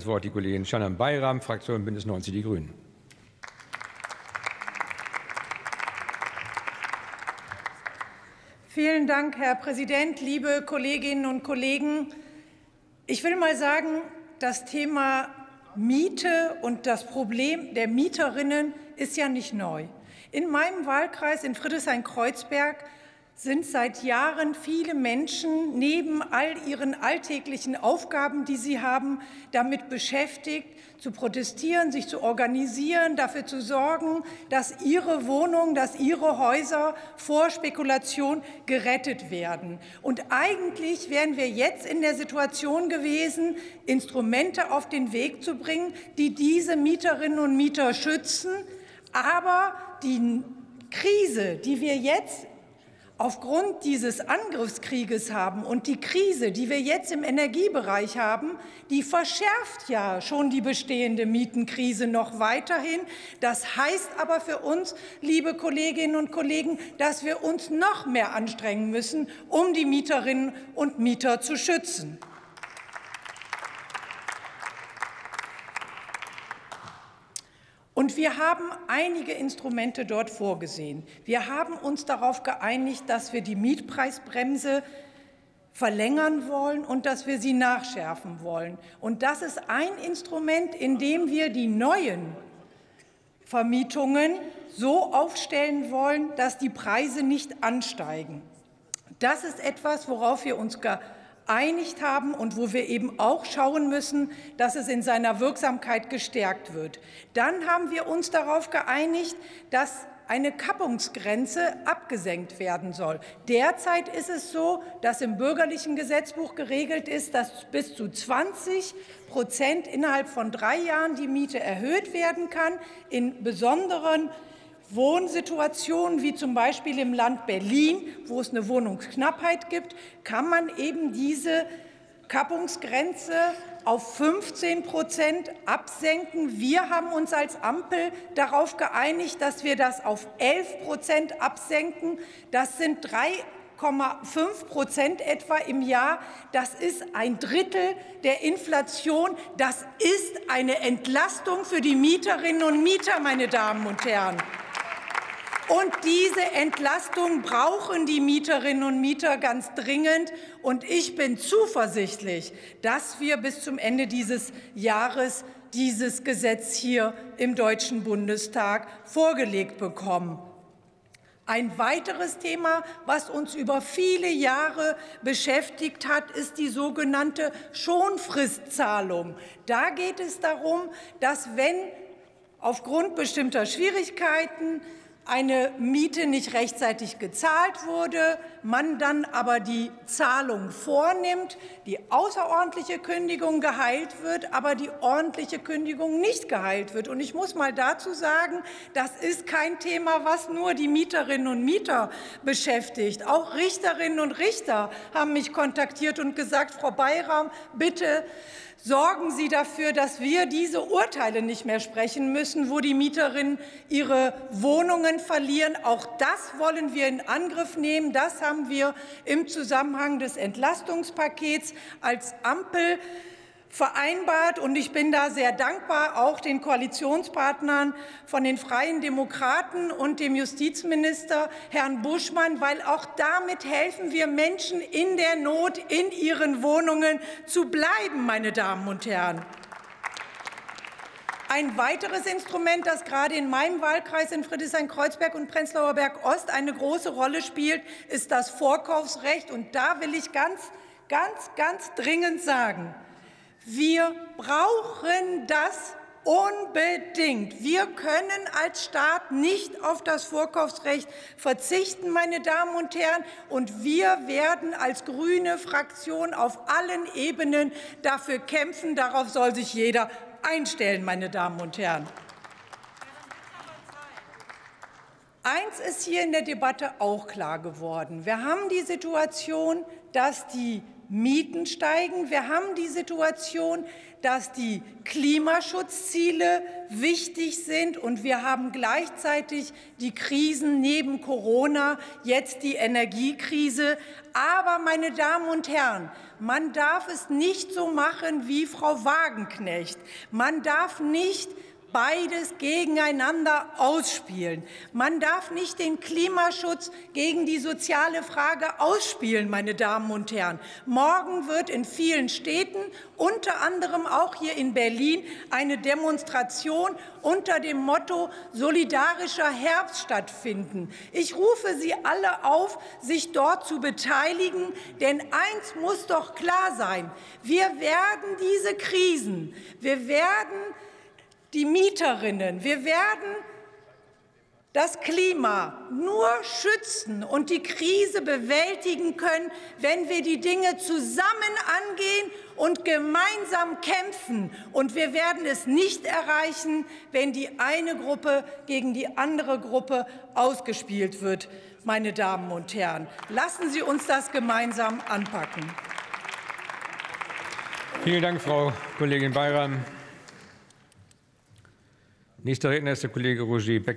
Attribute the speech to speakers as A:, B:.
A: Das Wort die Kollegin Shannon Bayram, Fraktion Bündnis 90 Die Grünen.
B: Vielen Dank, Herr Präsident, liebe Kolleginnen und Kollegen. Ich will mal sagen, das Thema Miete und das Problem der Mieterinnen ist ja nicht neu. In meinem Wahlkreis in Friedrichshain-Kreuzberg sind seit Jahren viele Menschen neben all ihren alltäglichen Aufgaben, die sie haben, damit beschäftigt, zu protestieren, sich zu organisieren, dafür zu sorgen, dass ihre Wohnungen, dass ihre Häuser vor Spekulation gerettet werden. Und eigentlich wären wir jetzt in der Situation gewesen, Instrumente auf den Weg zu bringen, die diese Mieterinnen und Mieter schützen. Aber die Krise, die wir jetzt aufgrund dieses Angriffskrieges haben und die Krise, die wir jetzt im Energiebereich haben, die verschärft ja schon die bestehende Mietenkrise noch weiterhin. Das heißt aber für uns, liebe Kolleginnen und Kollegen, dass wir uns noch mehr anstrengen müssen, um die Mieterinnen und Mieter zu schützen. Und wir haben einige Instrumente dort vorgesehen. Wir haben uns darauf geeinigt, dass wir die Mietpreisbremse verlängern wollen und dass wir sie nachschärfen wollen. Und das ist ein Instrument, in dem wir die neuen Vermietungen so aufstellen wollen, dass die Preise nicht ansteigen. Das ist etwas, worauf wir uns geeinigt geeinigt haben und wo wir eben auch schauen müssen, dass es in seiner Wirksamkeit gestärkt wird. Dann haben wir uns darauf geeinigt, dass eine Kappungsgrenze abgesenkt werden soll. Derzeit ist es so, dass im bürgerlichen Gesetzbuch geregelt ist, dass bis zu 20 Prozent innerhalb von drei Jahren die Miete erhöht werden kann. In besonderen Wohnsituationen wie zum Beispiel im Land Berlin, wo es eine Wohnungsknappheit gibt, kann man eben diese Kappungsgrenze auf 15 Prozent absenken. Wir haben uns als Ampel darauf geeinigt, dass wir das auf 11 Prozent absenken. Das sind 3,5 Prozent etwa im Jahr. Das ist ein Drittel der Inflation. Das ist eine Entlastung für die Mieterinnen und Mieter, meine Damen und Herren. Und diese Entlastung brauchen die Mieterinnen und Mieter ganz dringend. Und ich bin zuversichtlich, dass wir bis zum Ende dieses Jahres dieses Gesetz hier im Deutschen Bundestag vorgelegt bekommen. Ein weiteres Thema, was uns über viele Jahre beschäftigt hat, ist die sogenannte Schonfristzahlung. Da geht es darum, dass wenn aufgrund bestimmter Schwierigkeiten eine Miete nicht rechtzeitig gezahlt wurde, man dann aber die Zahlung vornimmt, die außerordentliche Kündigung geheilt wird, aber die ordentliche Kündigung nicht geheilt wird. Und ich muss mal dazu sagen, das ist kein Thema, was nur die Mieterinnen und Mieter beschäftigt. Auch Richterinnen und Richter haben mich kontaktiert und gesagt, Frau Bayram, bitte Sorgen Sie dafür, dass wir diese Urteile nicht mehr sprechen müssen, wo die Mieterinnen ihre Wohnungen verlieren. Auch das wollen wir in Angriff nehmen. Das haben wir im Zusammenhang des Entlastungspakets als Ampel vereinbart. Und ich bin da sehr dankbar, auch den Koalitionspartnern von den Freien Demokraten und dem Justizminister Herrn Buschmann, weil auch damit helfen wir Menschen in der Not in ihren Wohnungen zu bleiben, meine Damen und Herren. Ein weiteres Instrument, das gerade in meinem Wahlkreis in Friedrichshain-Kreuzberg und Prenzlauer Berg Ost eine große Rolle spielt, ist das Vorkaufsrecht. Und da will ich ganz, ganz, ganz dringend sagen, wir brauchen das unbedingt. Wir können als Staat nicht auf das Vorkaufsrecht verzichten, meine Damen und Herren. Und wir werden als grüne Fraktion auf allen Ebenen dafür kämpfen. Darauf soll sich jeder einstellen, meine Damen und Herren. Eins ist hier in der Debatte auch klar geworden. Wir haben die Situation, dass die Mieten steigen. Wir haben die Situation, dass die Klimaschutzziele wichtig sind und wir haben gleichzeitig die Krisen neben Corona, jetzt die Energiekrise. Aber, meine Damen und Herren, man darf es nicht so machen wie Frau Wagenknecht. Man darf nicht beides gegeneinander ausspielen. Man darf nicht den Klimaschutz gegen die soziale Frage ausspielen, meine Damen und Herren. Morgen wird in vielen Städten, unter anderem auch hier in Berlin, eine Demonstration unter dem Motto Solidarischer Herbst stattfinden. Ich rufe Sie alle auf, sich dort zu beteiligen, denn eins muss doch klar sein. Wir werden diese Krisen, wir werden die Mieterinnen. Wir werden das Klima nur schützen und die Krise bewältigen können, wenn wir die Dinge zusammen angehen und gemeinsam kämpfen. Und wir werden es nicht erreichen, wenn die eine Gruppe gegen die andere Gruppe ausgespielt wird. Meine Damen und Herren, lassen Sie uns das gemeinsam anpacken.
A: Vielen Dank, Frau Kollegin Bayram. Nächster Redner ist der Kollege Roger Beck.